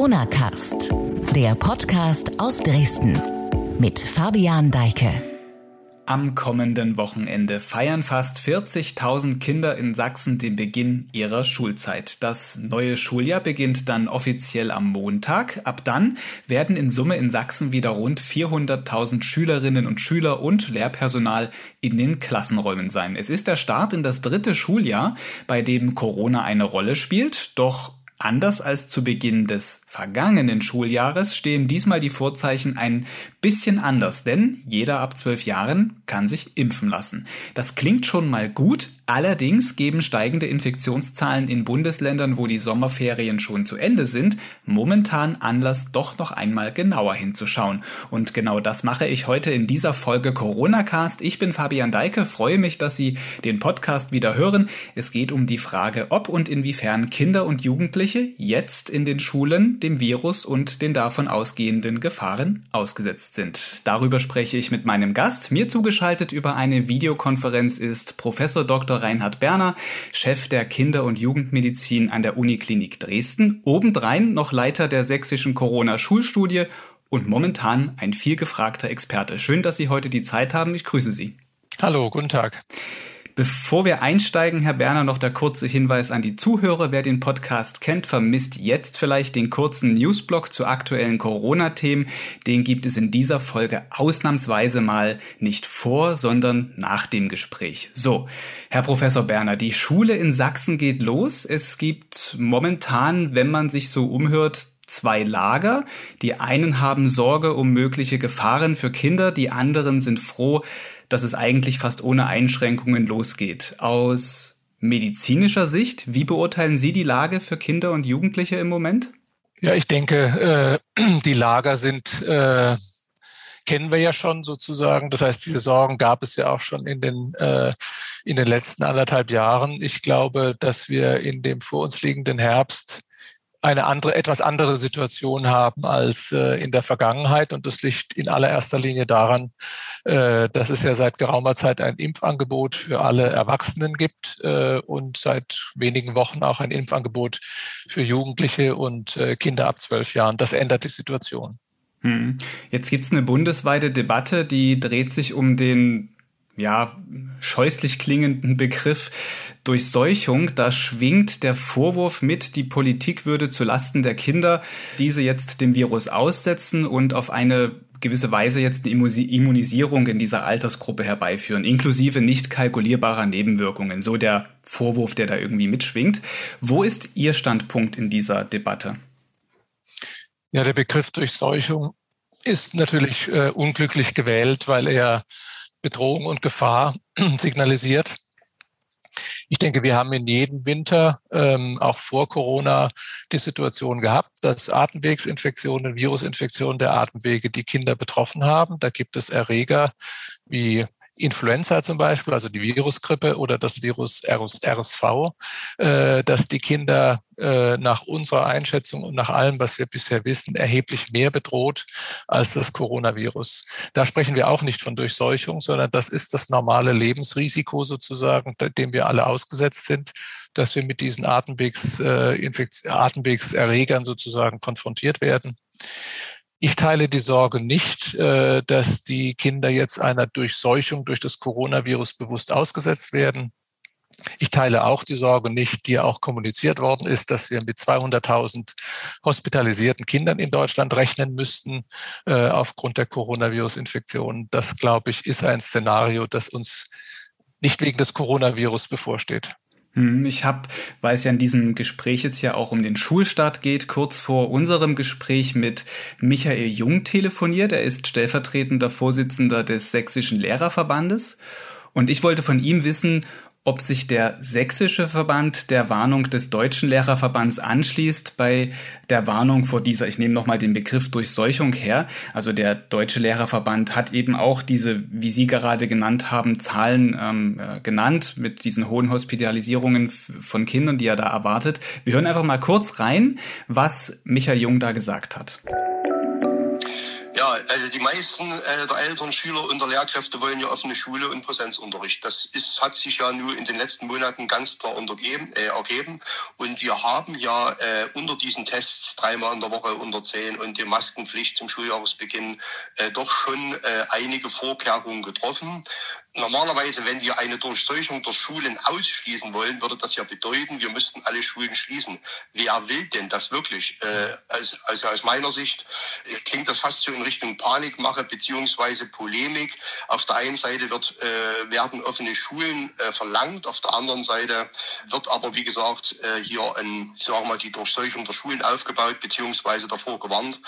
Corona Cast, der Podcast aus Dresden mit Fabian Deike. Am kommenden Wochenende feiern fast 40.000 Kinder in Sachsen den Beginn ihrer Schulzeit. Das neue Schuljahr beginnt dann offiziell am Montag. Ab dann werden in Summe in Sachsen wieder rund 400.000 Schülerinnen und Schüler und Lehrpersonal in den Klassenräumen sein. Es ist der Start in das dritte Schuljahr, bei dem Corona eine Rolle spielt. Doch Anders als zu Beginn des vergangenen Schuljahres stehen diesmal die Vorzeichen ein bisschen anders, denn jeder ab zwölf Jahren kann sich impfen lassen. Das klingt schon mal gut, allerdings geben steigende Infektionszahlen in Bundesländern, wo die Sommerferien schon zu Ende sind, momentan Anlass, doch noch einmal genauer hinzuschauen. Und genau das mache ich heute in dieser Folge Corona Cast. Ich bin Fabian Deike, freue mich, dass Sie den Podcast wieder hören. Es geht um die Frage, ob und inwiefern Kinder und Jugendliche jetzt in den Schulen dem Virus und den davon ausgehenden Gefahren ausgesetzt sind. Darüber spreche ich mit meinem Gast. Mir zugeschaltet über eine Videokonferenz ist Professor Dr. Reinhard Berner, Chef der Kinder- und Jugendmedizin an der Uniklinik Dresden, obendrein noch Leiter der sächsischen Corona-Schulstudie und momentan ein vielgefragter Experte. Schön, dass Sie heute die Zeit haben. Ich grüße Sie. Hallo, guten Tag. Bevor wir einsteigen, Herr Berner, noch der kurze Hinweis an die Zuhörer. Wer den Podcast kennt, vermisst jetzt vielleicht den kurzen Newsblog zu aktuellen Corona-Themen. Den gibt es in dieser Folge ausnahmsweise mal nicht vor, sondern nach dem Gespräch. So, Herr Professor Berner, die Schule in Sachsen geht los. Es gibt momentan, wenn man sich so umhört, zwei Lager. Die einen haben Sorge um mögliche Gefahren für Kinder, die anderen sind froh, dass es eigentlich fast ohne Einschränkungen losgeht. Aus medizinischer Sicht, wie beurteilen Sie die Lage für Kinder und Jugendliche im Moment? Ja, ich denke, äh, die Lager sind äh, kennen wir ja schon sozusagen. Das heißt, diese Sorgen gab es ja auch schon in den äh, in den letzten anderthalb Jahren. Ich glaube, dass wir in dem vor uns liegenden Herbst eine andere, etwas andere Situation haben als äh, in der Vergangenheit. Und das liegt in allererster Linie daran, äh, dass es ja seit geraumer Zeit ein Impfangebot für alle Erwachsenen gibt äh, und seit wenigen Wochen auch ein Impfangebot für Jugendliche und äh, Kinder ab zwölf Jahren. Das ändert die Situation. Hm. Jetzt gibt's eine bundesweite Debatte, die dreht sich um den ja, scheußlich klingenden Begriff Durchseuchung, da schwingt der Vorwurf mit, die Politik würde zu Lasten der Kinder diese jetzt dem Virus aussetzen und auf eine gewisse Weise jetzt eine Immunisierung in dieser Altersgruppe herbeiführen, inklusive nicht kalkulierbarer Nebenwirkungen. So der Vorwurf, der da irgendwie mitschwingt. Wo ist Ihr Standpunkt in dieser Debatte? Ja, der Begriff Durchseuchung ist natürlich äh, unglücklich gewählt, weil er Bedrohung und Gefahr signalisiert. Ich denke, wir haben in jedem Winter, ähm, auch vor Corona, die Situation gehabt, dass Atemwegsinfektionen, Virusinfektionen der Atemwege die Kinder betroffen haben. Da gibt es Erreger wie Influenza zum Beispiel, also die Virusgrippe oder das Virus RSV, äh, dass die Kinder äh, nach unserer Einschätzung und nach allem, was wir bisher wissen, erheblich mehr bedroht als das Coronavirus. Da sprechen wir auch nicht von Durchseuchung, sondern das ist das normale Lebensrisiko sozusagen, dem wir alle ausgesetzt sind, dass wir mit diesen Atemwegs, äh, Atemwegserregern sozusagen konfrontiert werden. Ich teile die Sorge nicht, äh, dass die Kinder jetzt einer Durchseuchung durch das Coronavirus bewusst ausgesetzt werden. Ich teile auch die Sorge nicht, die auch kommuniziert worden ist, dass wir mit 200.000 hospitalisierten Kindern in Deutschland rechnen müssten äh, aufgrund der Coronavirus-Infektion. Das, glaube ich, ist ein Szenario, das uns nicht wegen des Coronavirus bevorsteht. Hm, ich habe, weil es ja in diesem Gespräch jetzt ja auch um den Schulstart geht, kurz vor unserem Gespräch mit Michael Jung telefoniert. Er ist stellvertretender Vorsitzender des Sächsischen Lehrerverbandes. Und ich wollte von ihm wissen, ob sich der sächsische Verband der Warnung des deutschen Lehrerverbands anschließt bei der Warnung vor dieser, ich nehme nochmal den Begriff Durchseuchung her. Also der deutsche Lehrerverband hat eben auch diese, wie Sie gerade genannt haben, Zahlen ähm, äh, genannt mit diesen hohen Hospitalisierungen von Kindern, die er da erwartet. Wir hören einfach mal kurz rein, was Michael Jung da gesagt hat. Ja, also die meisten äh, der Eltern, Schüler und der Lehrkräfte wollen ja offene Schule und Präsenzunterricht. Das ist, hat sich ja nur in den letzten Monaten ganz klar untergeben, äh, ergeben. Und wir haben ja äh, unter diesen Tests dreimal in der Woche unter 10 und die Maskenpflicht zum Schuljahresbeginn äh, doch schon äh, einige Vorkehrungen getroffen. Normalerweise, wenn wir eine Durchseuchung der Schulen ausschließen wollen, würde das ja bedeuten, wir müssten alle Schulen schließen. Wer will denn das wirklich? Äh, also, also aus meiner Sicht äh, klingt das fast so in Richtung Panikmache beziehungsweise Polemik. Auf der einen Seite wird, äh, werden offene Schulen äh, verlangt, auf der anderen Seite wird aber, wie gesagt, äh, hier ein, sagen wir mal, die Durchseuchung der Schulen aufgebaut beziehungsweise davor gewarnt.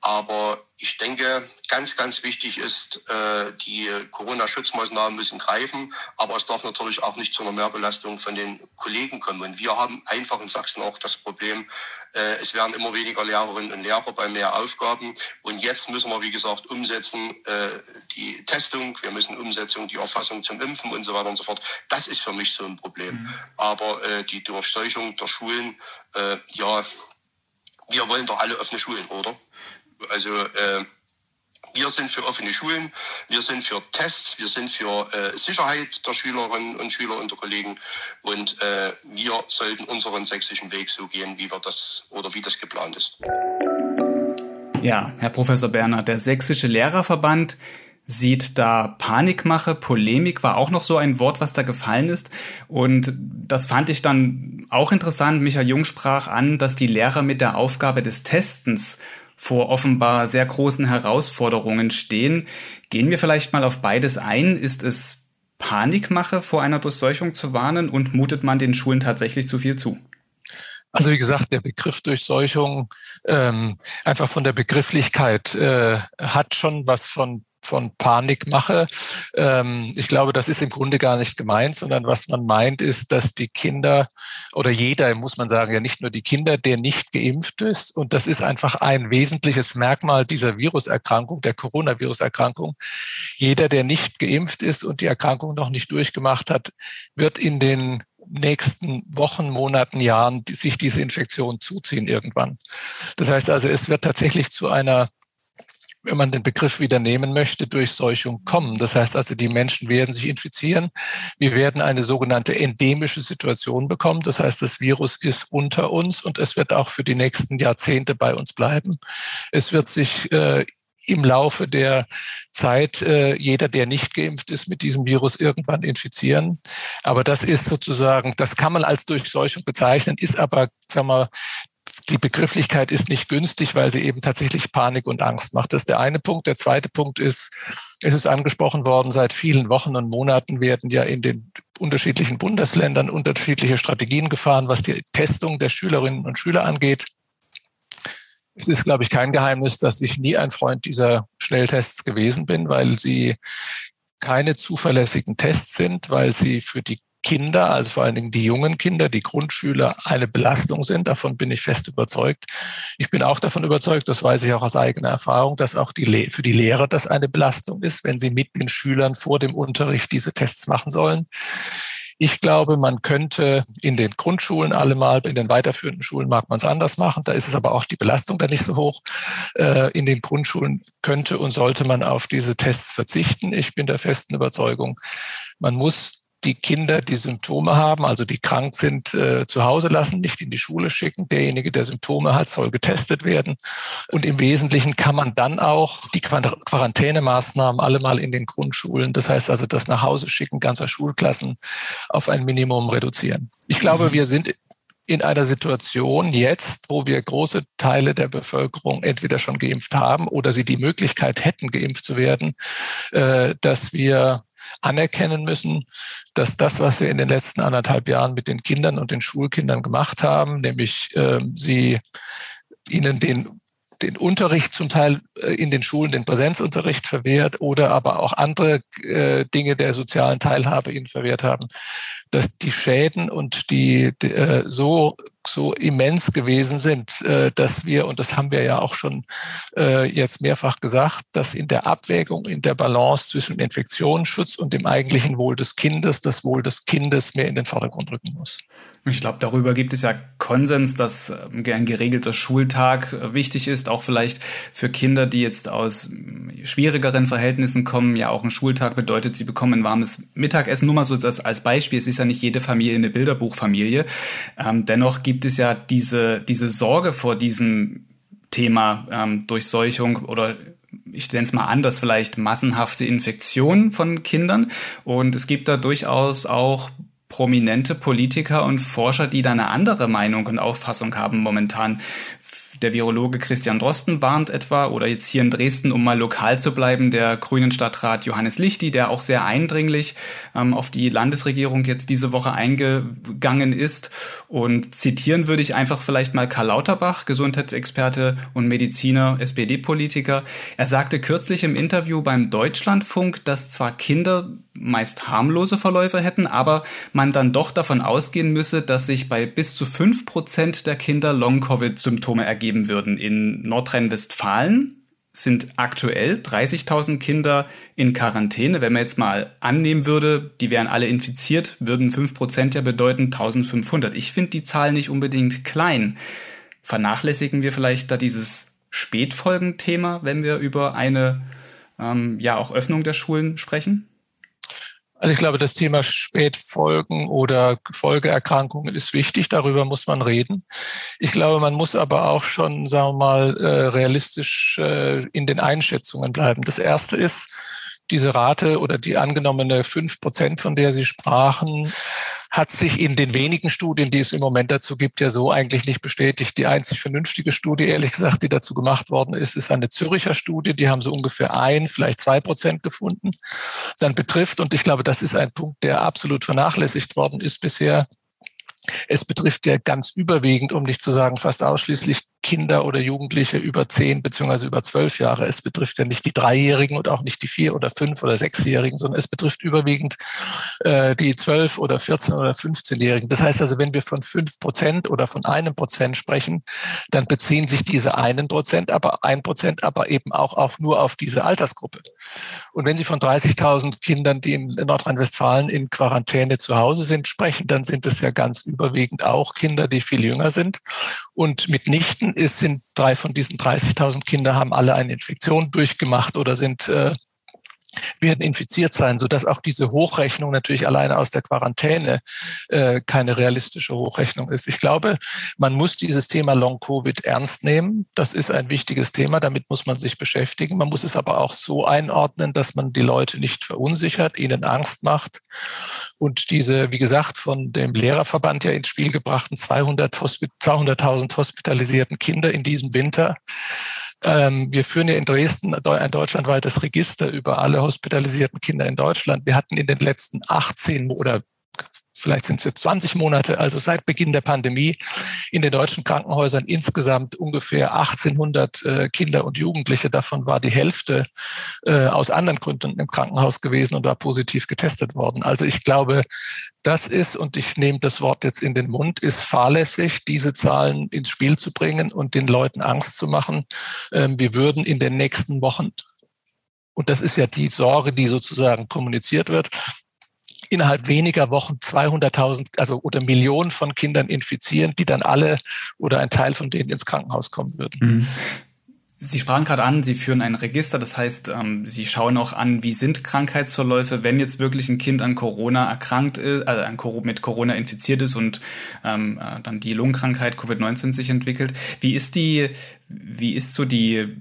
Aber ich denke, ganz, ganz wichtig ist, äh, die Corona-Schutzmaßnahmen müssen greifen, aber es darf natürlich auch nicht zu einer Mehrbelastung von den Kollegen kommen. Und wir haben einfach in Sachsen auch das Problem, äh, es werden immer weniger Lehrerinnen und Lehrer bei mehr Aufgaben. Und jetzt müssen wir, wie gesagt, umsetzen äh, die Testung, wir müssen umsetzen die Erfassung zum Impfen und so weiter und so fort. Das ist für mich so ein Problem. Mhm. Aber äh, die Durchseuchung der Schulen, äh, ja, wir wollen doch alle offene Schulen, oder? Also äh, wir sind für offene Schulen, wir sind für Tests, wir sind für äh, Sicherheit der Schülerinnen und Schüler und der Kollegen und äh, wir sollten unseren sächsischen Weg so gehen, wie wir das oder wie das geplant ist. Ja, Herr Professor Berner, der Sächsische Lehrerverband sieht da Panikmache, Polemik war auch noch so ein Wort, was da gefallen ist. Und das fand ich dann auch interessant. Michael Jung sprach an, dass die Lehrer mit der Aufgabe des Testens vor offenbar sehr großen Herausforderungen stehen. Gehen wir vielleicht mal auf beides ein. Ist es Panikmache, vor einer Durchseuchung zu warnen und mutet man den Schulen tatsächlich zu viel zu? Also wie gesagt, der Begriff Durchseuchung ähm, einfach von der Begrifflichkeit äh, hat schon was von von Panik mache. Ähm, ich glaube, das ist im Grunde gar nicht gemeint, sondern was man meint, ist, dass die Kinder oder jeder, muss man sagen, ja nicht nur die Kinder, der nicht geimpft ist. Und das ist einfach ein wesentliches Merkmal dieser Viruserkrankung, der Coronavirus-Erkrankung. Jeder, der nicht geimpft ist und die Erkrankung noch nicht durchgemacht hat, wird in den nächsten Wochen, Monaten, Jahren sich diese Infektion zuziehen irgendwann. Das heißt also, es wird tatsächlich zu einer wenn man den Begriff wieder nehmen möchte, Durchseuchung kommen. Das heißt also, die Menschen werden sich infizieren. Wir werden eine sogenannte endemische Situation bekommen. Das heißt, das Virus ist unter uns und es wird auch für die nächsten Jahrzehnte bei uns bleiben. Es wird sich äh, im Laufe der Zeit äh, jeder, der nicht geimpft ist, mit diesem Virus irgendwann infizieren. Aber das ist sozusagen, das kann man als Durchseuchung bezeichnen, ist aber, sagen wir, die Begrifflichkeit ist nicht günstig, weil sie eben tatsächlich Panik und Angst macht. Das ist der eine Punkt. Der zweite Punkt ist, es ist angesprochen worden, seit vielen Wochen und Monaten werden ja in den unterschiedlichen Bundesländern unterschiedliche Strategien gefahren, was die Testung der Schülerinnen und Schüler angeht. Es ist, glaube ich, kein Geheimnis, dass ich nie ein Freund dieser Schnelltests gewesen bin, weil sie keine zuverlässigen Tests sind, weil sie für die Kinder, also vor allen Dingen die jungen Kinder, die Grundschüler, eine Belastung sind. Davon bin ich fest überzeugt. Ich bin auch davon überzeugt, das weiß ich auch aus eigener Erfahrung, dass auch die, für die Lehrer das eine Belastung ist, wenn sie mit den Schülern vor dem Unterricht diese Tests machen sollen. Ich glaube, man könnte in den Grundschulen allemal, in den weiterführenden Schulen mag man es anders machen. Da ist es aber auch die Belastung da nicht so hoch. Äh, in den Grundschulen könnte und sollte man auf diese Tests verzichten. Ich bin der festen Überzeugung, man muss die Kinder, die Symptome haben, also die krank sind, äh, zu Hause lassen, nicht in die Schule schicken. Derjenige, der Symptome hat, soll getestet werden. Und im Wesentlichen kann man dann auch die Quarantänemaßnahmen alle mal in den Grundschulen, das heißt also das nach Hause schicken ganzer Schulklassen auf ein Minimum reduzieren. Ich glaube, wir sind in einer Situation jetzt, wo wir große Teile der Bevölkerung entweder schon geimpft haben oder sie die Möglichkeit hätten, geimpft zu werden, äh, dass wir anerkennen müssen, dass das, was wir in den letzten anderthalb Jahren mit den Kindern und den Schulkindern gemacht haben, nämlich äh, sie ihnen den den Unterricht zum Teil äh, in den Schulen, den Präsenzunterricht verwehrt oder aber auch andere äh, Dinge der sozialen Teilhabe ihnen verwehrt haben, dass die Schäden und die, die äh, so so immens gewesen sind, dass wir, und das haben wir ja auch schon jetzt mehrfach gesagt, dass in der Abwägung, in der Balance zwischen Infektionsschutz und dem eigentlichen Wohl des Kindes, das Wohl des Kindes mehr in den Vordergrund rücken muss. Ich glaube, darüber gibt es ja Konsens, dass ähm, ein geregelter Schultag äh, wichtig ist, auch vielleicht für Kinder, die jetzt aus ähm, schwierigeren Verhältnissen kommen. Ja, auch ein Schultag bedeutet, sie bekommen ein warmes Mittagessen. Nur mal so das als Beispiel. Es ist ja nicht jede Familie eine Bilderbuchfamilie. Ähm, dennoch gibt es ja diese, diese Sorge vor diesem Thema ähm, Durchseuchung oder ich nenne es mal anders, vielleicht massenhafte Infektionen von Kindern. Und es gibt da durchaus auch prominente Politiker und Forscher, die da eine andere Meinung und Auffassung haben momentan. Der Virologe Christian Drosten warnt etwa, oder jetzt hier in Dresden, um mal lokal zu bleiben, der grünen Stadtrat Johannes Lichti, der auch sehr eindringlich ähm, auf die Landesregierung jetzt diese Woche eingegangen ist. Und zitieren würde ich einfach vielleicht mal Karl Lauterbach, Gesundheitsexperte und Mediziner, SPD-Politiker. Er sagte kürzlich im Interview beim Deutschlandfunk, dass zwar Kinder meist harmlose Verläufe hätten, aber man dann doch davon ausgehen müsse, dass sich bei bis zu fünf Prozent der Kinder Long-Covid-Symptome ergeben würden. In Nordrhein-Westfalen sind aktuell 30.000 Kinder in Quarantäne. Wenn man jetzt mal annehmen würde, die wären alle infiziert, würden fünf Prozent ja bedeuten 1.500. Ich finde die Zahl nicht unbedingt klein. Vernachlässigen wir vielleicht da dieses Spätfolgenthema, wenn wir über eine ähm, ja auch Öffnung der Schulen sprechen? Also ich glaube, das Thema Spätfolgen oder Folgeerkrankungen ist wichtig. Darüber muss man reden. Ich glaube, man muss aber auch schon, sagen wir mal, äh, realistisch äh, in den Einschätzungen bleiben. Das erste ist, diese Rate oder die angenommene fünf Prozent, von der Sie sprachen, hat sich in den wenigen Studien, die es im Moment dazu gibt, ja so eigentlich nicht bestätigt. Die einzig vernünftige Studie, ehrlich gesagt, die dazu gemacht worden ist, ist eine Züricher Studie. Die haben so ungefähr ein, vielleicht zwei Prozent gefunden. Dann betrifft, und ich glaube, das ist ein Punkt, der absolut vernachlässigt worden ist bisher, es betrifft ja ganz überwiegend, um nicht zu sagen fast ausschließlich Kinder oder Jugendliche über zehn beziehungsweise über zwölf Jahre. Es betrifft ja nicht die Dreijährigen und auch nicht die vier oder fünf oder sechsjährigen, sondern es betrifft überwiegend äh, die zwölf oder vierzehn oder fünfzehnjährigen. Das heißt also, wenn wir von fünf Prozent oder von einem Prozent sprechen, dann beziehen sich diese einen Prozent, aber ein Prozent, aber eben auch, auch nur auf diese Altersgruppe. Und wenn Sie von 30.000 Kindern, die in Nordrhein-Westfalen in Quarantäne zu Hause sind, sprechen, dann sind es ja ganz überwiegend auch Kinder, die viel jünger sind. Und mitnichten ist, sind drei von diesen 30.000 Kinder haben alle eine Infektion durchgemacht oder sind äh, werden infiziert sein, sodass auch diese Hochrechnung natürlich alleine aus der Quarantäne äh, keine realistische Hochrechnung ist. Ich glaube, man muss dieses Thema Long-Covid ernst nehmen. Das ist ein wichtiges Thema, damit muss man sich beschäftigen. Man muss es aber auch so einordnen, dass man die Leute nicht verunsichert, ihnen Angst macht. Und diese, wie gesagt, von dem Lehrerverband ja ins Spiel gebrachten 200.000 200 hospitalisierten Kinder in diesem Winter, wir führen ja in Dresden ein deutschlandweites Register über alle hospitalisierten Kinder in Deutschland. Wir hatten in den letzten 18 oder vielleicht sind es jetzt 20 Monate, also seit Beginn der Pandemie, in den deutschen Krankenhäusern insgesamt ungefähr 1800 äh, Kinder und Jugendliche. Davon war die Hälfte äh, aus anderen Gründen im Krankenhaus gewesen und war positiv getestet worden. Also ich glaube, das ist, und ich nehme das Wort jetzt in den Mund, ist fahrlässig, diese Zahlen ins Spiel zu bringen und den Leuten Angst zu machen. Ähm, wir würden in den nächsten Wochen und das ist ja die Sorge, die sozusagen kommuniziert wird, innerhalb weniger Wochen 200.000, also oder Millionen von Kindern infizieren, die dann alle oder ein Teil von denen ins Krankenhaus kommen würden. Mhm. Sie sprachen gerade an, Sie führen ein Register, das heißt, ähm, Sie schauen auch an, wie sind Krankheitsverläufe, wenn jetzt wirklich ein Kind an Corona erkrankt ist, also mit Corona infiziert ist und ähm, äh, dann die Lungenkrankheit Covid-19 sich entwickelt. Wie ist die, wie ist so die,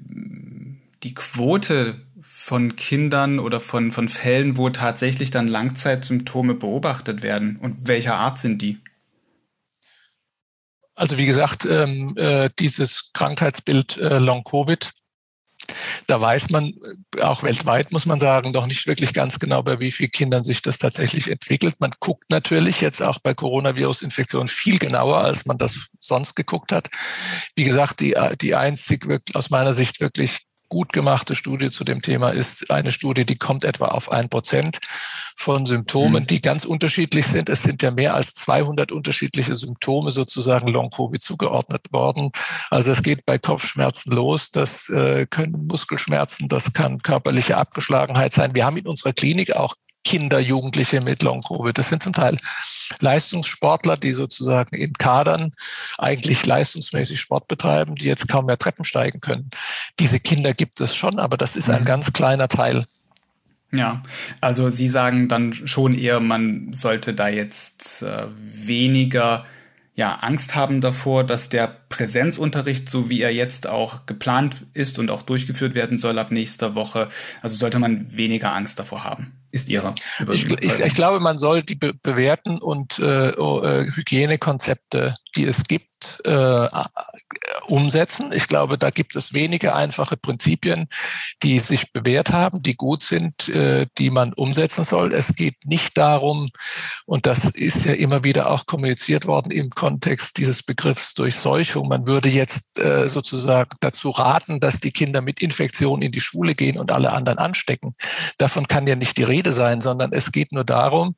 die Quote von Kindern oder von, von Fällen, wo tatsächlich dann Langzeitsymptome beobachtet werden? Und welcher Art sind die? Also wie gesagt, ähm, äh, dieses Krankheitsbild äh, Long-Covid, da weiß man, äh, auch weltweit muss man sagen, doch nicht wirklich ganz genau, bei wie vielen Kindern sich das tatsächlich entwickelt. Man guckt natürlich jetzt auch bei Coronavirus-Infektionen viel genauer, als man das sonst geguckt hat. Wie gesagt, die, die einzig aus meiner Sicht wirklich gut gemachte Studie zu dem Thema ist eine Studie, die kommt etwa auf ein Prozent von Symptomen, mhm. die ganz unterschiedlich sind. Es sind ja mehr als 200 unterschiedliche Symptome sozusagen Long-Covid zugeordnet worden. Also es geht bei Kopfschmerzen los, das äh, können Muskelschmerzen, das kann körperliche Abgeschlagenheit sein. Wir haben in unserer Klinik auch Kinder, Jugendliche mit Long-Covid. Das sind zum Teil Leistungssportler, die sozusagen in Kadern eigentlich leistungsmäßig Sport betreiben, die jetzt kaum mehr Treppen steigen können. Diese Kinder gibt es schon, aber das ist ein mhm. ganz kleiner Teil. Ja, also Sie sagen dann schon eher, man sollte da jetzt äh, weniger ja, Angst haben davor, dass der Präsenzunterricht, so wie er jetzt auch geplant ist und auch durchgeführt werden soll ab nächster Woche, also sollte man weniger Angst davor haben ist Ihre ich, ich, ich, glaube, man soll die be bewährten und äh, äh, Hygienekonzepte, die es gibt, äh, umsetzen. Ich glaube, da gibt es wenige einfache Prinzipien, die sich bewährt haben, die gut sind, äh, die man umsetzen soll. Es geht nicht darum, und das ist ja immer wieder auch kommuniziert worden im Kontext dieses Begriffs Durchseuchung. Man würde jetzt äh, sozusagen dazu raten, dass die Kinder mit Infektionen in die Schule gehen und alle anderen anstecken. Davon kann ja nicht die Rede Rede sein, sondern es geht nur darum,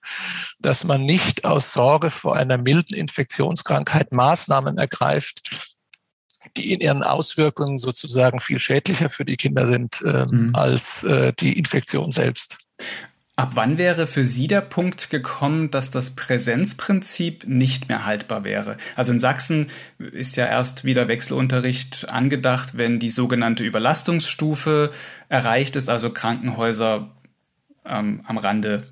dass man nicht aus Sorge vor einer milden Infektionskrankheit Maßnahmen ergreift, die in ihren Auswirkungen sozusagen viel schädlicher für die Kinder sind äh, mhm. als äh, die Infektion selbst. Ab wann wäre für Sie der Punkt gekommen, dass das Präsenzprinzip nicht mehr haltbar wäre? Also in Sachsen ist ja erst wieder Wechselunterricht angedacht, wenn die sogenannte Überlastungsstufe erreicht ist, also Krankenhäuser ähm, am Rande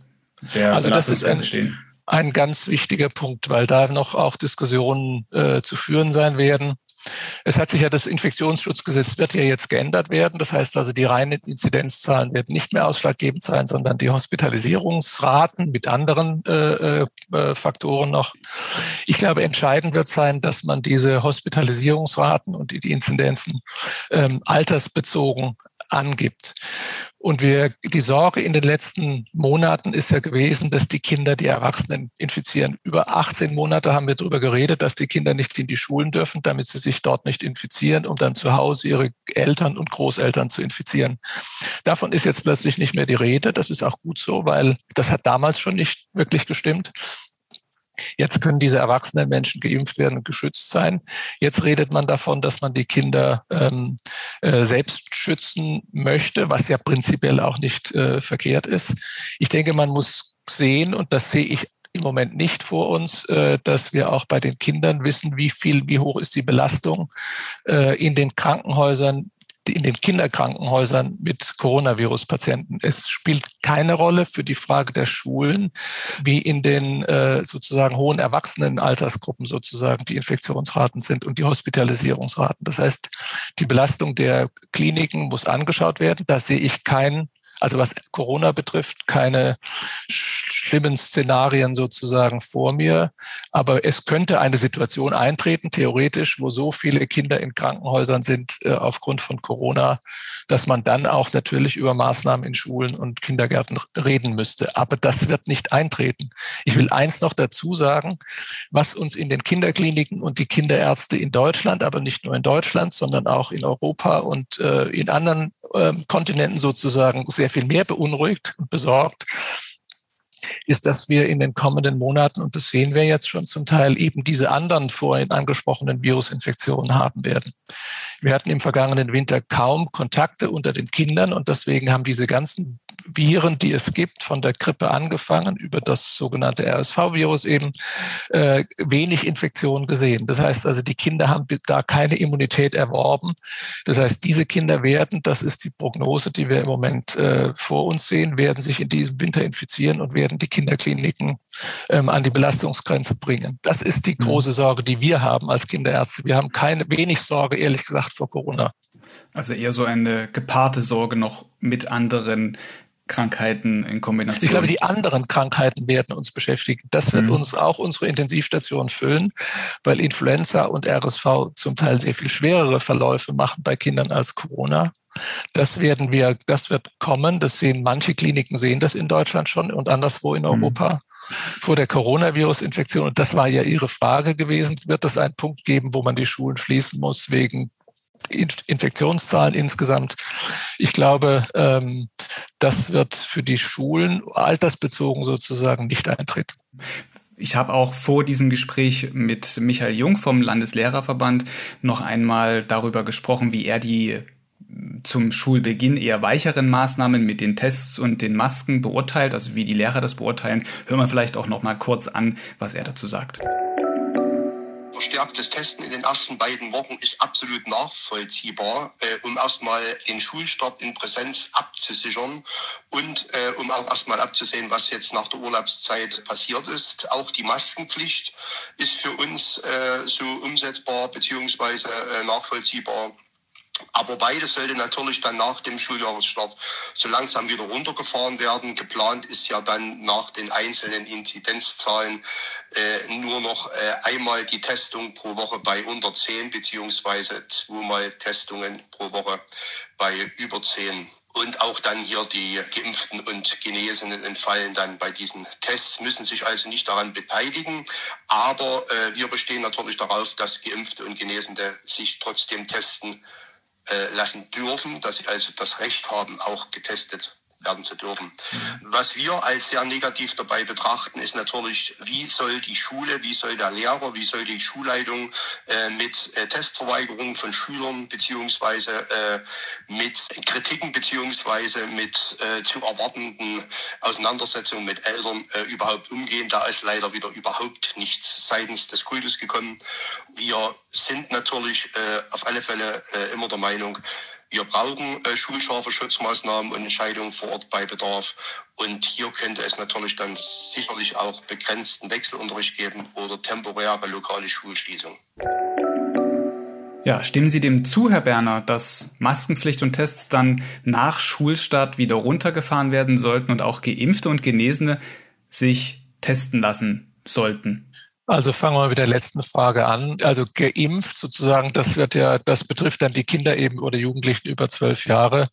der also das ist ein, stehen. Ein ganz wichtiger Punkt, weil da noch auch Diskussionen äh, zu führen sein werden. Es hat sich ja das Infektionsschutzgesetz wird ja jetzt geändert werden. Das heißt also, die reinen Inzidenzzahlen werden nicht mehr ausschlaggebend sein, sondern die Hospitalisierungsraten mit anderen äh, äh, Faktoren noch. Ich glaube, entscheidend wird sein, dass man diese Hospitalisierungsraten und die, die Inzidenzen ähm, altersbezogen angibt. Und wir, die Sorge in den letzten Monaten ist ja gewesen, dass die Kinder die Erwachsenen infizieren. Über 18 Monate haben wir darüber geredet, dass die Kinder nicht in die Schulen dürfen, damit sie sich dort nicht infizieren, um dann zu Hause ihre Eltern und Großeltern zu infizieren. Davon ist jetzt plötzlich nicht mehr die Rede. Das ist auch gut so, weil das hat damals schon nicht wirklich gestimmt. Jetzt können diese erwachsenen Menschen geimpft werden und geschützt sein. Jetzt redet man davon, dass man die Kinder ähm, äh, selbst schützen möchte, was ja prinzipiell auch nicht äh, verkehrt ist. Ich denke, man muss sehen, und das sehe ich im Moment nicht vor uns, äh, dass wir auch bei den Kindern wissen, wie viel, wie hoch ist die Belastung äh, in den Krankenhäusern in den Kinderkrankenhäusern mit Coronavirus-Patienten. Es spielt keine Rolle für die Frage der Schulen, wie in den äh, sozusagen hohen Erwachsenenaltersgruppen sozusagen die Infektionsraten sind und die Hospitalisierungsraten. Das heißt, die Belastung der Kliniken muss angeschaut werden. Da sehe ich kein also was Corona betrifft, keine schlimmen Szenarien sozusagen vor mir. Aber es könnte eine Situation eintreten, theoretisch, wo so viele Kinder in Krankenhäusern sind äh, aufgrund von Corona, dass man dann auch natürlich über Maßnahmen in Schulen und Kindergärten reden müsste. Aber das wird nicht eintreten. Ich will eins noch dazu sagen, was uns in den Kinderkliniken und die Kinderärzte in Deutschland, aber nicht nur in Deutschland, sondern auch in Europa und äh, in anderen äh, Kontinenten sozusagen sehr viel mehr beunruhigt und besorgt, ist, dass wir in den kommenden Monaten, und das sehen wir jetzt schon zum Teil, eben diese anderen vorhin angesprochenen Virusinfektionen haben werden. Wir hatten im vergangenen Winter kaum Kontakte unter den Kindern und deswegen haben diese ganzen Viren, die es gibt, von der Grippe angefangen, über das sogenannte RSV-Virus eben, äh, wenig Infektionen gesehen. Das heißt also, die Kinder haben da keine Immunität erworben. Das heißt, diese Kinder werden, das ist die Prognose, die wir im Moment äh, vor uns sehen, werden sich in diesem Winter infizieren und werden die Kinderkliniken ähm, an die Belastungsgrenze bringen. Das ist die mhm. große Sorge, die wir haben als Kinderärzte. Wir haben keine wenig Sorge, ehrlich gesagt, vor Corona. Also eher so eine gepaarte Sorge noch mit anderen Krankheiten in Kombination. Ich glaube, die anderen Krankheiten werden uns beschäftigen. Das wird mhm. uns auch unsere Intensivstation füllen, weil Influenza und RSV zum Teil sehr viel schwerere Verläufe machen bei Kindern als Corona. Das werden wir, das wird kommen. Das sehen manche Kliniken sehen das in Deutschland schon und anderswo in mhm. Europa. Mhm vor der Coronavirus-Infektion, und das war ja Ihre Frage gewesen, wird es einen Punkt geben, wo man die Schulen schließen muss wegen Infektionszahlen insgesamt. Ich glaube, ähm, das wird für die Schulen altersbezogen sozusagen nicht eintreten. Ich habe auch vor diesem Gespräch mit Michael Jung vom Landeslehrerverband noch einmal darüber gesprochen, wie er die zum Schulbeginn eher weicheren Maßnahmen mit den Tests und den Masken beurteilt, also wie die Lehrer das beurteilen. Hören wir vielleicht auch noch mal kurz an, was er dazu sagt verstärktes Testen in den ersten beiden Wochen ist absolut nachvollziehbar, äh, um erstmal den Schulstart in Präsenz abzusichern und äh, um auch erstmal abzusehen, was jetzt nach der Urlaubszeit passiert ist. Auch die Maskenpflicht ist für uns äh, so umsetzbar beziehungsweise äh, nachvollziehbar aber beides sollte natürlich dann nach dem Schuljahresstart so langsam wieder runtergefahren werden. Geplant ist ja dann nach den einzelnen Inzidenzzahlen äh, nur noch äh, einmal die Testung pro Woche bei unter 10 beziehungsweise zweimal Testungen pro Woche bei über 10. Und auch dann hier die Geimpften und Genesenen entfallen dann bei diesen Tests, müssen sich also nicht daran beteiligen. Aber äh, wir bestehen natürlich darauf, dass Geimpfte und Genesene sich trotzdem testen äh, lassen dürfen, dass sie also das Recht haben, auch getestet werden zu dürfen. Mhm. Was wir als sehr negativ dabei betrachten, ist natürlich, wie soll die Schule, wie soll der Lehrer, wie soll die Schulleitung äh, mit äh, Testverweigerungen von Schülern beziehungsweise äh, mit Kritiken beziehungsweise mit äh, zu erwartenden Auseinandersetzungen mit Eltern äh, überhaupt umgehen. Da ist leider wieder überhaupt nichts seitens des Kultus gekommen. Wir sind natürlich äh, auf alle Fälle äh, immer der Meinung, wir brauchen äh, schulscharfe Schutzmaßnahmen und Entscheidungen vor Ort bei Bedarf. Und hier könnte es natürlich dann sicherlich auch begrenzten Wechselunterricht geben oder temporäre lokale Schulschließung. Ja, stimmen Sie dem zu, Herr Berner, dass Maskenpflicht und Tests dann nach Schulstart wieder runtergefahren werden sollten und auch Geimpfte und Genesene sich testen lassen sollten? Also fangen wir mit der letzten Frage an. Also geimpft sozusagen, das wird ja, das betrifft dann die Kinder eben oder Jugendlichen über zwölf Jahre.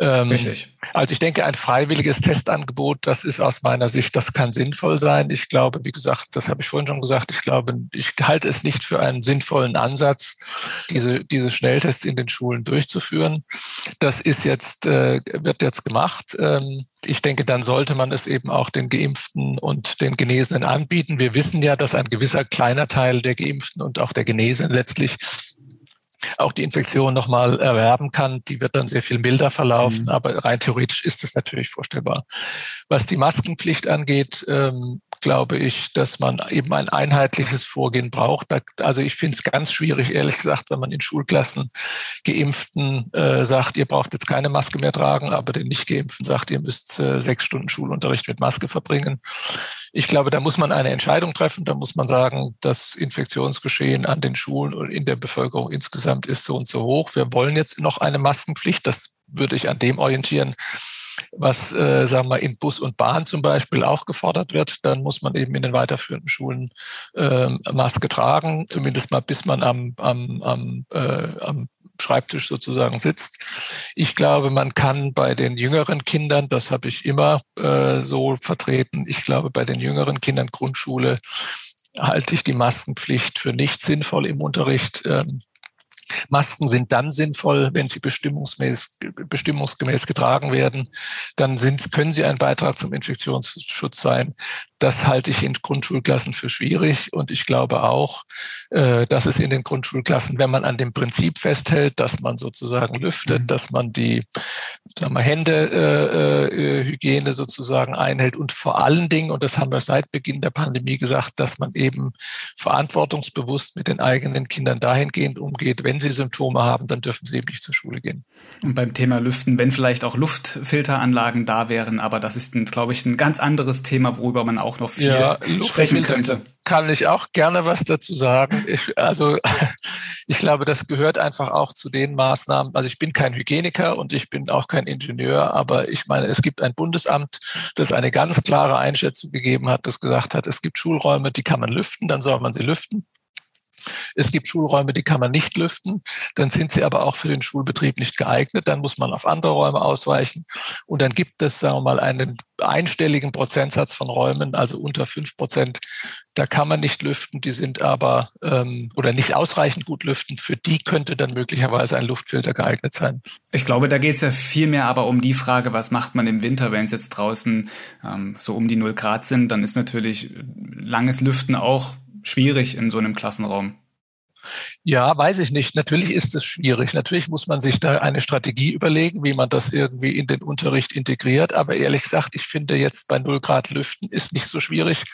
Ähm, Richtig. Also ich denke, ein freiwilliges Testangebot, das ist aus meiner Sicht, das kann sinnvoll sein. Ich glaube, wie gesagt, das habe ich vorhin schon gesagt, ich glaube, ich halte es nicht für einen sinnvollen Ansatz, diese, diese Schnelltests in den Schulen durchzuführen. Das ist jetzt, äh, wird jetzt gemacht. Ähm, ich denke, dann sollte man es eben auch den Geimpften und den Genesenen anbieten. Wir wissen ja, dass ein gewisser kleiner Teil der Geimpften und auch der Genesenen letztlich auch die Infektion nochmal erwerben kann. Die wird dann sehr viel milder verlaufen, mhm. aber rein theoretisch ist es natürlich vorstellbar. Was die Maskenpflicht angeht, ähm, glaube ich, dass man eben ein einheitliches Vorgehen braucht. Also ich finde es ganz schwierig, ehrlich gesagt, wenn man in Schulklassen Geimpften äh, sagt, ihr braucht jetzt keine Maske mehr tragen, aber den Nicht-Geimpften sagt, ihr müsst äh, sechs Stunden Schulunterricht mit Maske verbringen. Ich glaube, da muss man eine Entscheidung treffen. Da muss man sagen, das Infektionsgeschehen an den Schulen und in der Bevölkerung insgesamt ist so und so hoch. Wir wollen jetzt noch eine Maskenpflicht. Das würde ich an dem orientieren, was, äh, sagen wir, in Bus und Bahn zum Beispiel auch gefordert wird, dann muss man eben in den weiterführenden Schulen äh, Maske tragen, zumindest mal bis man am, am, am, äh, am Schreibtisch sozusagen sitzt. Ich glaube, man kann bei den jüngeren Kindern, das habe ich immer äh, so vertreten, ich glaube, bei den jüngeren Kindern Grundschule halte ich die Maskenpflicht für nicht sinnvoll im Unterricht. Ähm, Masken sind dann sinnvoll, wenn sie bestimmungsgemäß, getragen werden. Dann sind, können sie ein Beitrag zum Infektionsschutz sein. Das halte ich in Grundschulklassen für schwierig und ich glaube auch, äh, dass es in den Grundschulklassen, wenn man an dem Prinzip festhält, dass man sozusagen lüftet, mhm. dass man die sagen wir, Händehygiene äh, äh, sozusagen einhält und vor allen Dingen, und das haben wir seit Beginn der Pandemie gesagt, dass man eben verantwortungsbewusst mit den eigenen Kindern dahingehend umgeht, wenn sie Symptome haben, dann dürfen sie eben nicht zur Schule gehen. Und beim Thema Lüften, wenn vielleicht auch Luftfilteranlagen da wären, aber das ist, glaube ich, ein ganz anderes Thema, worüber man auch auch noch viel ja, sprechen könnte. Kann ich auch gerne was dazu sagen. Ich, also ich glaube, das gehört einfach auch zu den Maßnahmen. Also ich bin kein Hygieniker und ich bin auch kein Ingenieur, aber ich meine, es gibt ein Bundesamt, das eine ganz klare Einschätzung gegeben hat, das gesagt hat, es gibt Schulräume, die kann man lüften, dann soll man sie lüften. Es gibt Schulräume, die kann man nicht lüften. Dann sind sie aber auch für den Schulbetrieb nicht geeignet. Dann muss man auf andere Räume ausweichen. Und dann gibt es, sagen wir mal, einen einstelligen Prozentsatz von Räumen, also unter fünf Prozent, da kann man nicht lüften, die sind aber ähm, oder nicht ausreichend gut lüften. Für die könnte dann möglicherweise ein Luftfilter geeignet sein. Ich glaube, da geht es ja viel mehr aber um die Frage, was macht man im Winter, wenn es jetzt draußen ähm, so um die 0 Grad sind, dann ist natürlich langes Lüften auch schwierig in so einem Klassenraum. Ja, weiß ich nicht. Natürlich ist es schwierig. Natürlich muss man sich da eine Strategie überlegen, wie man das irgendwie in den Unterricht integriert. Aber ehrlich gesagt, ich finde jetzt bei 0 Grad Lüften ist nicht so schwierig,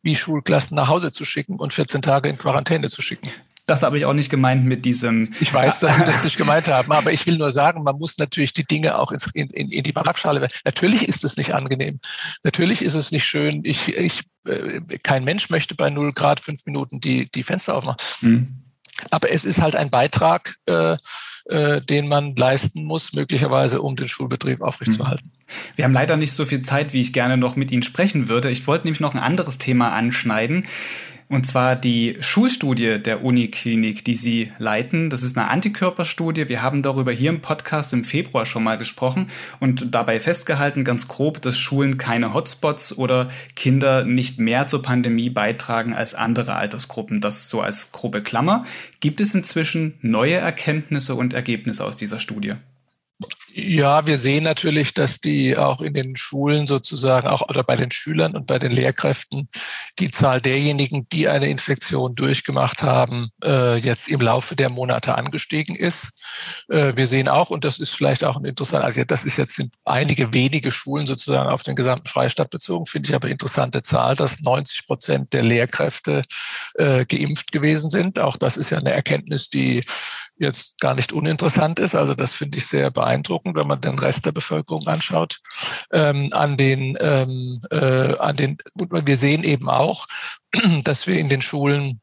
wie Schulklassen nach Hause zu schicken und 14 Tage in Quarantäne zu schicken. Das habe ich auch nicht gemeint mit diesem. Ich weiß, dass Sie das nicht gemeint haben, aber ich will nur sagen, man muss natürlich die Dinge auch ins, in, in, die Waagschale. Natürlich ist es nicht angenehm. Natürlich ist es nicht schön. Ich, ich, äh, kein Mensch möchte bei 0 Grad fünf Minuten die, die Fenster aufmachen. Mhm. Aber es ist halt ein Beitrag, äh, äh, den man leisten muss, möglicherweise, um den Schulbetrieb aufrechtzuerhalten. Wir haben leider nicht so viel Zeit, wie ich gerne noch mit Ihnen sprechen würde. Ich wollte nämlich noch ein anderes Thema anschneiden. Und zwar die Schulstudie der Uniklinik, die Sie leiten. Das ist eine Antikörperstudie. Wir haben darüber hier im Podcast im Februar schon mal gesprochen und dabei festgehalten, ganz grob, dass Schulen keine Hotspots oder Kinder nicht mehr zur Pandemie beitragen als andere Altersgruppen. Das so als grobe Klammer. Gibt es inzwischen neue Erkenntnisse und Ergebnisse aus dieser Studie? Ja, wir sehen natürlich, dass die auch in den Schulen sozusagen, auch oder bei den Schülern und bei den Lehrkräften, die Zahl derjenigen, die eine Infektion durchgemacht haben, äh, jetzt im Laufe der Monate angestiegen ist. Äh, wir sehen auch, und das ist vielleicht auch ein interessant, also das ist jetzt sind einige wenige Schulen sozusagen auf den gesamten Freistaat bezogen, finde ich aber interessante Zahl, dass 90 Prozent der Lehrkräfte äh, geimpft gewesen sind. Auch das ist ja eine Erkenntnis, die jetzt gar nicht uninteressant ist. Also das finde ich sehr beeindruckend, wenn man den Rest der Bevölkerung anschaut. Ähm, an den, ähm, äh, an den, wir sehen eben auch, dass wir in den Schulen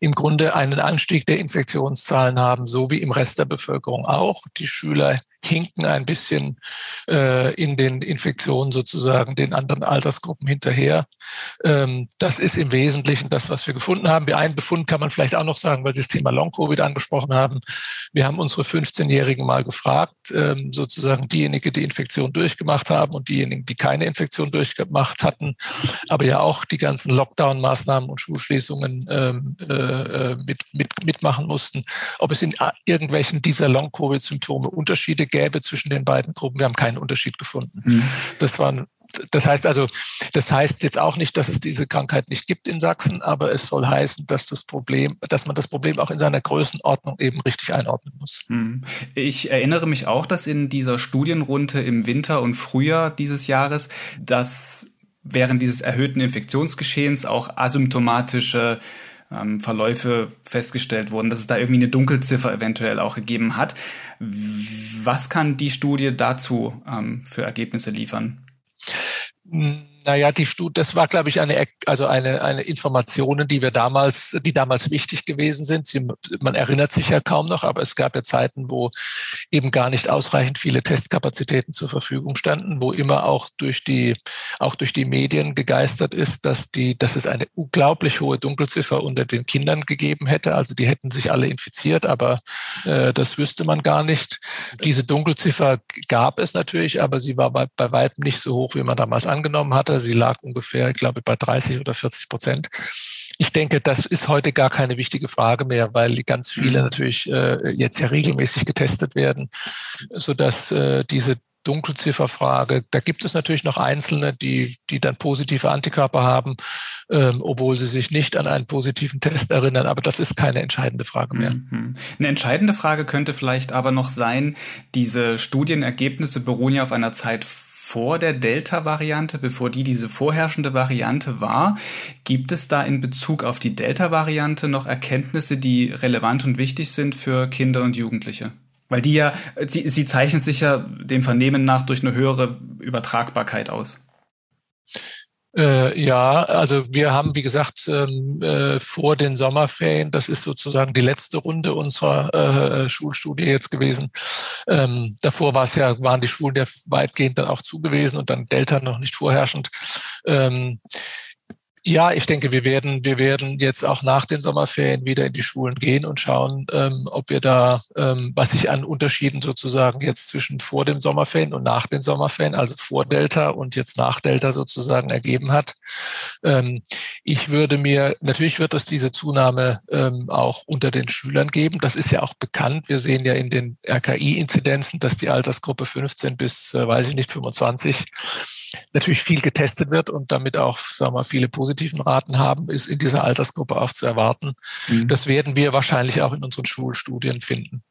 im Grunde einen Anstieg der Infektionszahlen haben, so wie im Rest der Bevölkerung auch. Die Schüler hinken ein bisschen äh, in den Infektionen sozusagen den anderen Altersgruppen hinterher. Ähm, das ist im Wesentlichen das, was wir gefunden haben. Wie einen Befund kann man vielleicht auch noch sagen, weil Sie das Thema Long-Covid angesprochen haben. Wir haben unsere 15-Jährigen mal gefragt, ähm, sozusagen diejenigen, die Infektion durchgemacht haben und diejenigen, die keine Infektion durchgemacht hatten, aber ja auch die ganzen Lockdown-Maßnahmen und Schulschließungen ähm, äh, äh mit, mit, mitmachen mussten, ob es in irgendwelchen dieser Long-Covid-Symptome Unterschiede gäbe zwischen den beiden Gruppen. Wir haben keinen Unterschied gefunden. Mhm. Das waren das heißt also, das heißt jetzt auch nicht, dass es diese Krankheit nicht gibt in Sachsen, aber es soll heißen, dass das Problem, dass man das Problem auch in seiner Größenordnung eben richtig einordnen muss. Mhm. Ich erinnere mich auch, dass in dieser Studienrunde im Winter und Frühjahr dieses Jahres, dass während dieses erhöhten Infektionsgeschehens auch asymptomatische ähm, Verläufe festgestellt wurden, dass es da irgendwie eine Dunkelziffer eventuell auch gegeben hat. Was kann die Studie dazu ähm, für Ergebnisse liefern? Hm. Naja, die Studie, das war, glaube ich, eine, also eine, eine Informationen, die wir damals, die damals wichtig gewesen sind. Sie, man erinnert sich ja kaum noch, aber es gab ja Zeiten, wo eben gar nicht ausreichend viele Testkapazitäten zur Verfügung standen, wo immer auch durch die, auch durch die Medien gegeistert ist, dass die, dass es eine unglaublich hohe Dunkelziffer unter den Kindern gegeben hätte. Also die hätten sich alle infiziert, aber äh, das wüsste man gar nicht. Diese Dunkelziffer gab es natürlich, aber sie war bei, bei weitem nicht so hoch, wie man damals angenommen hatte. Sie lag ungefähr, ich glaube, bei 30 oder 40 Prozent. Ich denke, das ist heute gar keine wichtige Frage mehr, weil ganz viele mhm. natürlich äh, jetzt ja regelmäßig getestet werden, sodass äh, diese Dunkelzifferfrage, da gibt es natürlich noch Einzelne, die, die dann positive Antikörper haben, ähm, obwohl sie sich nicht an einen positiven Test erinnern. Aber das ist keine entscheidende Frage mehr. Mhm. Eine entscheidende Frage könnte vielleicht aber noch sein, diese Studienergebnisse beruhen ja auf einer Zeit vor der Delta-Variante, bevor die diese vorherrschende Variante war. Gibt es da in Bezug auf die Delta-Variante noch Erkenntnisse, die relevant und wichtig sind für Kinder und Jugendliche? Weil die ja, sie, sie zeichnet sich ja dem Vernehmen nach durch eine höhere Übertragbarkeit aus. Äh, ja, also wir haben, wie gesagt, ähm, äh, vor den Sommerferien, das ist sozusagen die letzte Runde unserer äh, Schulstudie jetzt gewesen. Ähm, davor war es ja, waren die Schulen ja weitgehend dann auch zu gewesen und dann Delta noch nicht vorherrschend. Ähm, Ja, ich denke, wir werden, wir werden jetzt auch nach den Sommerferien wieder in die Schulen gehen und schauen, ähm, ob wir da, ähm, was sich an Unterschieden sozusagen jetzt zwischen vor dem Sommerferien und nach den Sommerferien, also vor Delta und jetzt nach Delta sozusagen ergeben hat. Ähm, ich würde mir, natürlich wird es diese Zunahme ähm, auch unter den Schülern geben. Das ist ja auch bekannt. Wir sehen ja in den RKI-Inzidenzen, dass die Altersgruppe 15 bis, äh, weiß ich nicht, 25 natürlich viel getestet wird und damit auch sagen wir, viele positiven Raten haben, ist in dieser Altersgruppe auch zu erwarten. Mhm. Das werden wir wahrscheinlich auch in unseren Schulstudien finden.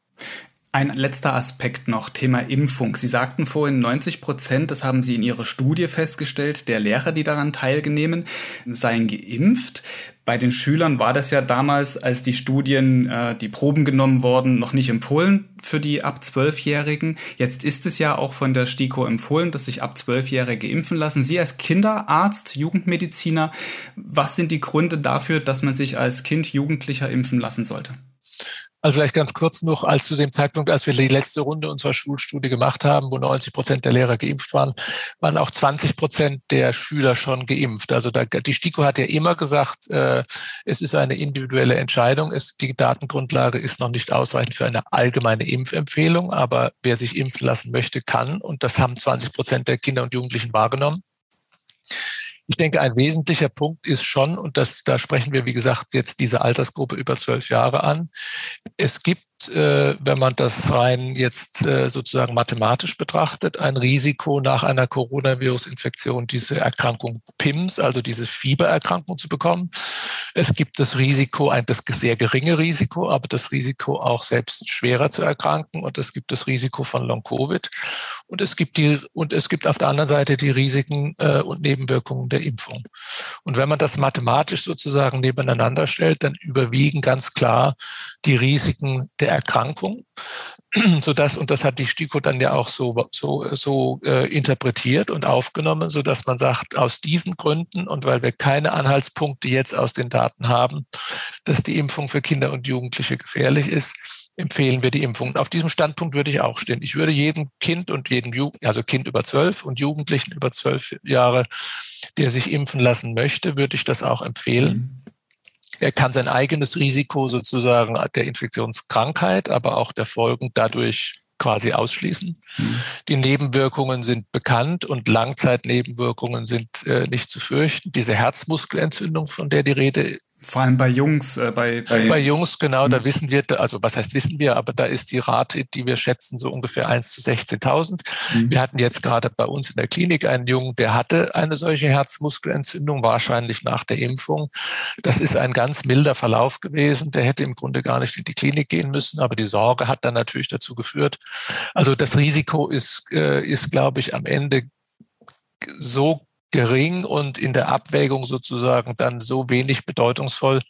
Ein letzter Aspekt noch, Thema Impfung. Sie sagten vorhin, 90 Prozent, das haben Sie in Ihrer Studie festgestellt, der Lehrer, die daran teilnehmen, seien geimpft. Bei den Schülern war das ja damals, als die Studien, äh, die Proben genommen wurden, noch nicht empfohlen für die ab 12-Jährigen. Jetzt ist es ja auch von der STIKO empfohlen, dass sich ab 12-Jährige impfen lassen. Sie als Kinderarzt, Jugendmediziner, was sind die Gründe dafür, dass man sich als Kind Jugendlicher impfen lassen sollte? Also vielleicht ganz kurz noch, als zu dem Zeitpunkt, als wir die letzte Runde unserer Schulstudie gemacht haben, wo 90 Prozent der Lehrer geimpft waren, waren auch 20 Prozent der Schüler schon geimpft. Also da, die STIKO hat ja immer gesagt, äh, es ist eine individuelle Entscheidung. Es, die Datengrundlage ist noch nicht ausreichend für eine allgemeine Impfempfehlung, aber wer sich impfen lassen möchte, kann. Und das haben 20 Prozent der Kinder und Jugendlichen wahrgenommen. Ich denke, ein wesentlicher Punkt ist schon, und das, da sprechen wir, wie gesagt, jetzt diese Altersgruppe über zwölf Jahre an. Es gibt äh, wenn man das rein jetzt äh, sozusagen mathematisch betrachtet, ein Risiko nach einer Coronavirus-Infektion, diese Erkrankung PIMS, also diese Fiebererkrankung zu bekommen. Es gibt das Risiko, ein das sehr geringe Risiko, aber das Risiko auch selbst schwerer zu erkranken und es gibt das Risiko von Long-Covid und es gibt die und es gibt auf der anderen Seite die Risiken äh, und Nebenwirkungen der Impfung. Und wenn man das mathematisch sozusagen nebeneinander stellt, dann überwiegen ganz klar die Risiken der Erkrankung, so dass und das hat die STIKO dann ja auch so so so äh, interpretiert und aufgenommen, so dass man sagt, aus diesen Gründen und weil wir keine Anhaltspunkte jetzt aus den Daten haben, dass die Impfung für Kinder und Jugendliche gefährlich ist, empfehlen wir die Impfung. Auf diesem Standpunkt würde ich auch stehen. Ich würde jedem Kind und jedem Jugend, also Kind über zwölf und Jugendlichen über zwölf Jahre, der sich impfen lassen möchte, würde ich das auch empfehlen. Er kann sein eigenes Risiko sozusagen der Infektionskrankheit, aber auch der Folgen dadurch quasi ausschließen. Mhm. Die Nebenwirkungen sind bekannt und Langzeitnebenwirkungen sind äh, nicht zu fürchten. Diese Herzmuskelentzündung, von der die Rede vor allem bei Jungs, äh, bei, bei, bei Jungs, genau, da mhm. wissen wir, also was heißt wissen wir, aber da ist die Rate, die wir schätzen, so ungefähr 1 zu 16.000. Mhm. Wir hatten jetzt gerade bei uns in der Klinik einen Jungen, der hatte eine solche Herzmuskelentzündung, wahrscheinlich nach der Impfung. Das ist ein ganz milder Verlauf gewesen. Der hätte im Grunde gar nicht in die Klinik gehen müssen, aber die Sorge hat dann natürlich dazu geführt. Also das Risiko ist, äh, ist glaube ich, am Ende so gering und in der Abwägung sozusagen dann so wenig bedeutungsvoll,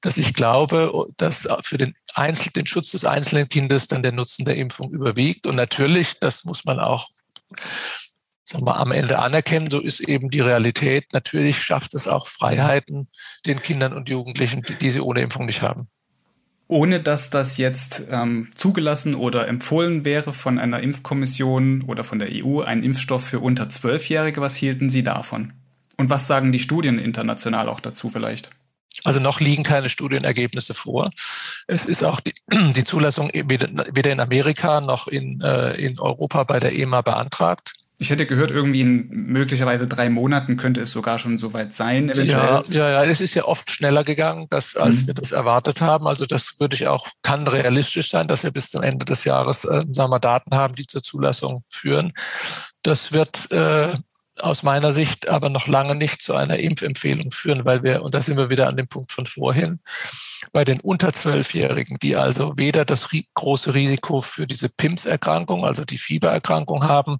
dass ich glaube, dass für den, Einzel den Schutz des einzelnen Kindes dann der Nutzen der Impfung überwiegt. Und natürlich, das muss man auch sagen wir, am Ende anerkennen, so ist eben die Realität. Natürlich schafft es auch Freiheiten den Kindern und Jugendlichen, die, die sie ohne Impfung nicht haben ohne dass das jetzt ähm, zugelassen oder empfohlen wäre von einer Impfkommission oder von der EU, ein Impfstoff für unter Zwölfjährige. Was hielten Sie davon? Und was sagen die Studien international auch dazu vielleicht? Also noch liegen keine Studienergebnisse vor. Es ist auch die, die Zulassung weder in Amerika noch in, äh, in Europa bei der EMA beantragt. Ich hätte gehört, irgendwie in möglicherweise drei Monaten könnte es sogar schon soweit sein, eventuell. Ja, ja, ja, es ist ja oft schneller gegangen, dass, als mhm. wir das erwartet haben. Also das würde ich auch, kann realistisch sein, dass wir bis zum Ende des Jahres, äh, sagen wir, Daten haben, die zur Zulassung führen. Das wird äh, aus meiner Sicht aber noch lange nicht zu einer Impfempfehlung führen, weil wir, und da sind wir wieder an dem Punkt von vorhin, bei den unter Zwölfjährigen, die also weder das große Risiko für diese PIMS-Erkrankung, also die Fiebererkrankung haben,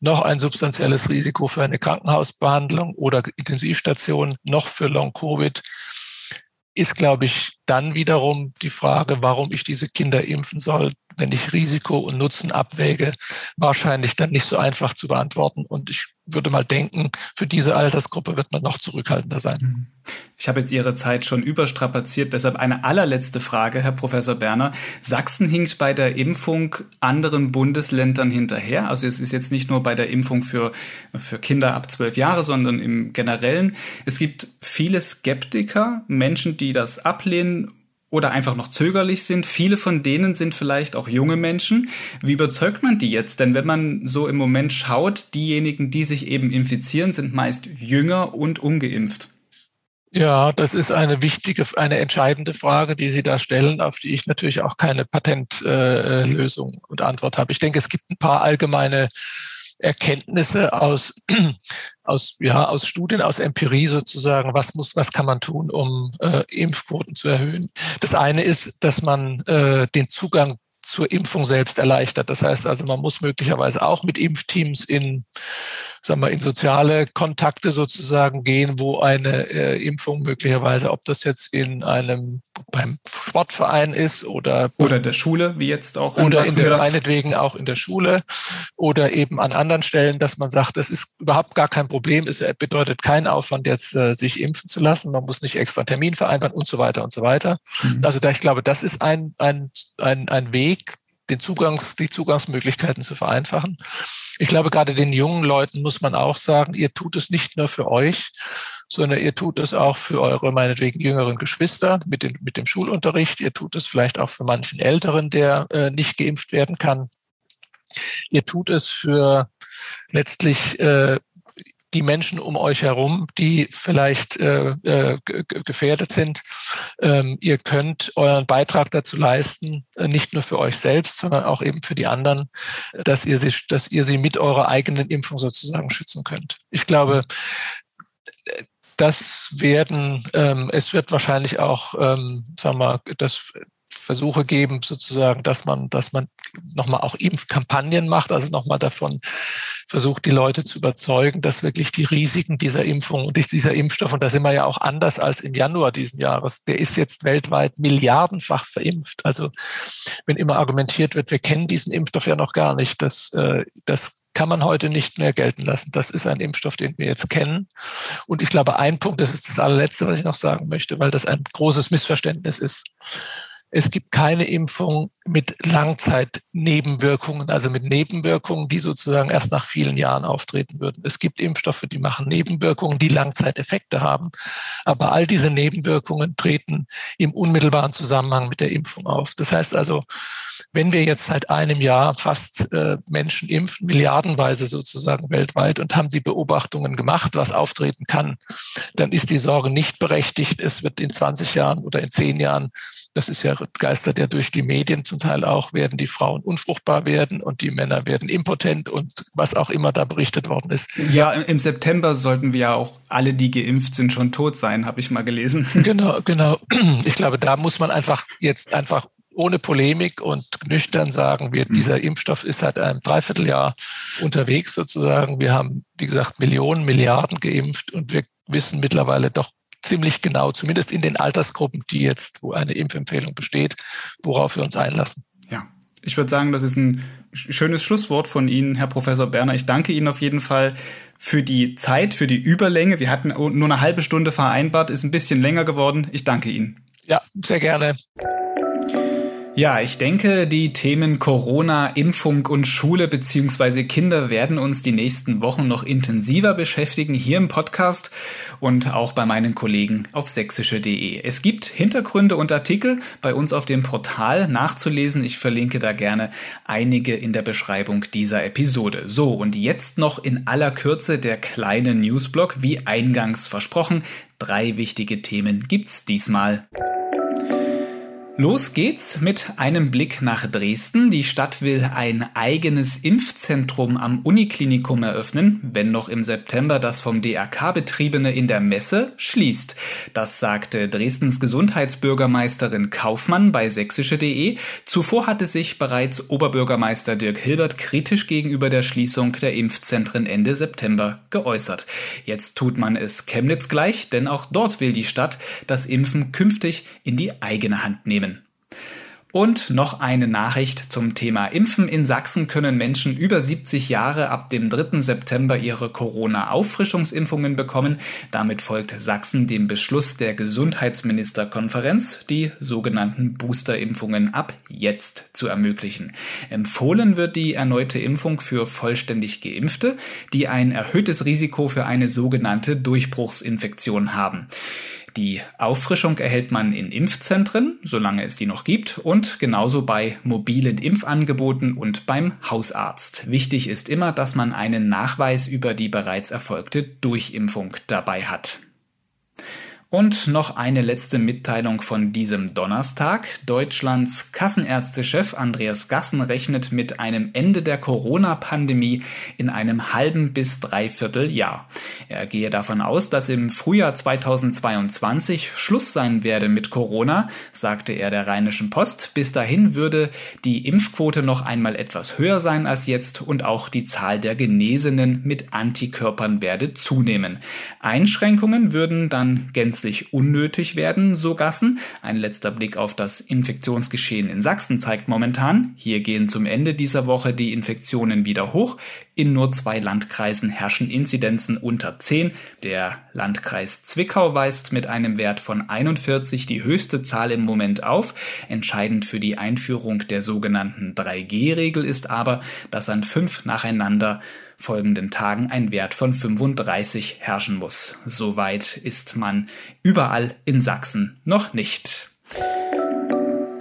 noch ein substanzielles Risiko für eine Krankenhausbehandlung oder Intensivstation, noch für Long-Covid, ist, glaube ich, dann wiederum die Frage, warum ich diese Kinder impfen soll, wenn ich Risiko und Nutzen abwäge, wahrscheinlich dann nicht so einfach zu beantworten. Und ich würde mal denken, für diese Altersgruppe wird man noch zurückhaltender sein. Mhm. Ich habe jetzt Ihre Zeit schon überstrapaziert, deshalb eine allerletzte Frage, Herr Professor Berner. Sachsen hinkt bei der Impfung anderen Bundesländern hinterher. Also es ist jetzt nicht nur bei der Impfung für, für Kinder ab zwölf Jahre, sondern im Generellen. Es gibt viele Skeptiker, Menschen, die das ablehnen oder einfach noch zögerlich sind. Viele von denen sind vielleicht auch junge Menschen. Wie überzeugt man die jetzt? Denn wenn man so im Moment schaut, diejenigen, die sich eben infizieren, sind meist jünger und ungeimpft. Ja, das ist eine wichtige, eine entscheidende Frage, die Sie da stellen, auf die ich natürlich auch keine Patentlösung äh, und Antwort habe. Ich denke, es gibt ein paar allgemeine Erkenntnisse aus, aus, ja, aus Studien, aus Empirie sozusagen, was muss, was kann man tun, um äh, Impfquoten zu erhöhen. Das eine ist, dass man äh, den Zugang zur Impfung selbst erleichtert. Das heißt also, man muss möglicherweise auch mit Impfteams in sagen wir, in soziale Kontakte sozusagen gehen, wo eine äh, Impfung möglicherweise, ob das jetzt in einem beim Sportverein ist oder oder der Schule, wie jetzt auch in oder in der, meinetwegen auch in der Schule oder eben an anderen Stellen, dass man sagt, das ist überhaupt gar kein Problem, es bedeutet keinen Aufwand jetzt äh, sich impfen zu lassen, man muss nicht extra Termin vereinbaren und so weiter und so weiter. Mhm. Also da ich glaube, das ist ein ein ein, ein Weg, den Zugangs, die Zugangsmöglichkeiten zu vereinfachen. Ich glaube, gerade den jungen Leuten muss man auch sagen, ihr tut es nicht nur für euch, sondern ihr tut es auch für eure meinetwegen jüngeren Geschwister mit, den, mit dem Schulunterricht. Ihr tut es vielleicht auch für manchen Älteren, der äh, nicht geimpft werden kann. Ihr tut es für letztlich äh, die Menschen um euch herum, die vielleicht äh, äh, gefährdet sind. Ähm, ihr könnt euren Beitrag dazu leisten, äh, nicht nur für euch selbst, sondern auch eben für die anderen, dass ihr sie, dass ihr sie mit eurer eigenen Impfung sozusagen schützen könnt. Ich glaube, das werden, ähm, es wird wahrscheinlich auch, ähm, sagen wir, das Versuche geben, sozusagen, dass man, dass man nochmal auch Impfkampagnen macht, also nochmal davon versucht, die Leute zu überzeugen, dass wirklich die Risiken dieser Impfung und dieser Impfstoff, und da sind wir ja auch anders als im Januar diesen Jahres, der ist jetzt weltweit milliardenfach verimpft. Also wenn immer argumentiert wird, wir kennen diesen Impfstoff ja noch gar nicht, das, äh, das kann man heute nicht mehr gelten lassen. Das ist ein Impfstoff, den wir jetzt kennen. Und ich glaube, ein Punkt, das ist das allerletzte, was ich noch sagen möchte, weil das ein großes Missverständnis ist. Es gibt keine Impfung mit Langzeitnebenwirkungen, also mit Nebenwirkungen, die sozusagen erst nach vielen Jahren auftreten würden. Es gibt Impfstoffe, die machen Nebenwirkungen, die Langzeiteffekte haben. Aber all diese Nebenwirkungen treten im unmittelbaren Zusammenhang mit der Impfung auf. Das heißt also, wenn wir jetzt seit einem Jahr fast äh, Menschen impfen, milliardenweise sozusagen weltweit und haben die Beobachtungen gemacht, was auftreten kann, dann ist die Sorge nicht berechtigt. Es wird in 20 Jahren oder in 10 Jahren das ist ja geistert ja durch die Medien zum Teil auch, werden die Frauen unfruchtbar werden und die Männer werden impotent und was auch immer da berichtet worden ist. Ja, im September sollten wir ja auch alle, die geimpft sind, schon tot sein, habe ich mal gelesen. Genau, genau. Ich glaube, da muss man einfach jetzt einfach ohne Polemik und nüchtern sagen, wir, mhm. dieser Impfstoff ist seit einem Dreivierteljahr unterwegs sozusagen. Wir haben, wie gesagt, Millionen, Milliarden geimpft und wir wissen mittlerweile doch ziemlich genau, zumindest in den Altersgruppen, die jetzt, wo eine Impfempfehlung besteht, worauf wir uns einlassen. Ja, ich würde sagen, das ist ein schönes Schlusswort von Ihnen, Herr Professor Berner. Ich danke Ihnen auf jeden Fall für die Zeit, für die Überlänge. Wir hatten nur eine halbe Stunde vereinbart, ist ein bisschen länger geworden. Ich danke Ihnen. Ja, sehr gerne. Ja, ich denke, die Themen Corona, Impfung und Schule bzw. Kinder werden uns die nächsten Wochen noch intensiver beschäftigen hier im Podcast und auch bei meinen Kollegen auf sächsische.de. Es gibt Hintergründe und Artikel bei uns auf dem Portal nachzulesen. Ich verlinke da gerne einige in der Beschreibung dieser Episode. So, und jetzt noch in aller Kürze der kleine Newsblock, wie eingangs versprochen. Drei wichtige Themen gibt's diesmal. Los geht's mit einem Blick nach Dresden. Die Stadt will ein eigenes Impfzentrum am Uniklinikum eröffnen, wenn noch im September das vom DRK betriebene in der Messe schließt. Das sagte Dresdens Gesundheitsbürgermeisterin Kaufmann bei sächsische.de. Zuvor hatte sich bereits Oberbürgermeister Dirk Hilbert kritisch gegenüber der Schließung der Impfzentren Ende September geäußert. Jetzt tut man es Chemnitz gleich, denn auch dort will die Stadt das Impfen künftig in die eigene Hand nehmen. Und noch eine Nachricht zum Thema Impfen. In Sachsen können Menschen über 70 Jahre ab dem 3. September ihre Corona-Auffrischungsimpfungen bekommen. Damit folgt Sachsen dem Beschluss der Gesundheitsministerkonferenz, die sogenannten Boosterimpfungen ab jetzt zu ermöglichen. Empfohlen wird die erneute Impfung für vollständig Geimpfte, die ein erhöhtes Risiko für eine sogenannte Durchbruchsinfektion haben. Die Auffrischung erhält man in Impfzentren, solange es die noch gibt, und genauso bei mobilen Impfangeboten und beim Hausarzt. Wichtig ist immer, dass man einen Nachweis über die bereits erfolgte Durchimpfung dabei hat. Und noch eine letzte Mitteilung von diesem Donnerstag. Deutschlands Kassenärztechef Andreas Gassen rechnet mit einem Ende der Corona-Pandemie in einem halben bis dreiviertel Jahr. Er gehe davon aus, dass im Frühjahr 2022 Schluss sein werde mit Corona, sagte er der Rheinischen Post. Bis dahin würde die Impfquote noch einmal etwas höher sein als jetzt und auch die Zahl der Genesenen mit Antikörpern werde zunehmen. Einschränkungen würden dann gänzlich gänzlich unnötig werden, so Gassen. Ein letzter Blick auf das Infektionsgeschehen in Sachsen zeigt momentan, hier gehen zum Ende dieser Woche die Infektionen wieder hoch. In nur zwei Landkreisen herrschen Inzidenzen unter 10. Der Landkreis Zwickau weist mit einem Wert von 41 die höchste Zahl im Moment auf. Entscheidend für die Einführung der sogenannten 3G-Regel ist aber, dass an fünf nacheinander folgenden Tagen ein Wert von 35 herrschen muss. Soweit ist man überall in Sachsen noch nicht.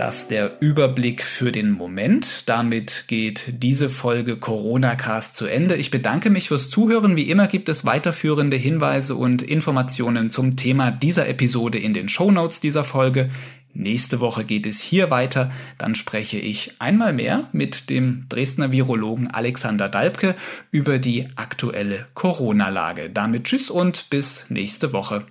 Das der Überblick für den Moment. Damit geht diese Folge Corona Cast zu Ende. Ich bedanke mich fürs Zuhören. Wie immer gibt es weiterführende Hinweise und Informationen zum Thema dieser Episode in den Show Notes dieser Folge. Nächste Woche geht es hier weiter. Dann spreche ich einmal mehr mit dem Dresdner Virologen Alexander Dalbke über die aktuelle Corona-Lage. Damit tschüss und bis nächste Woche.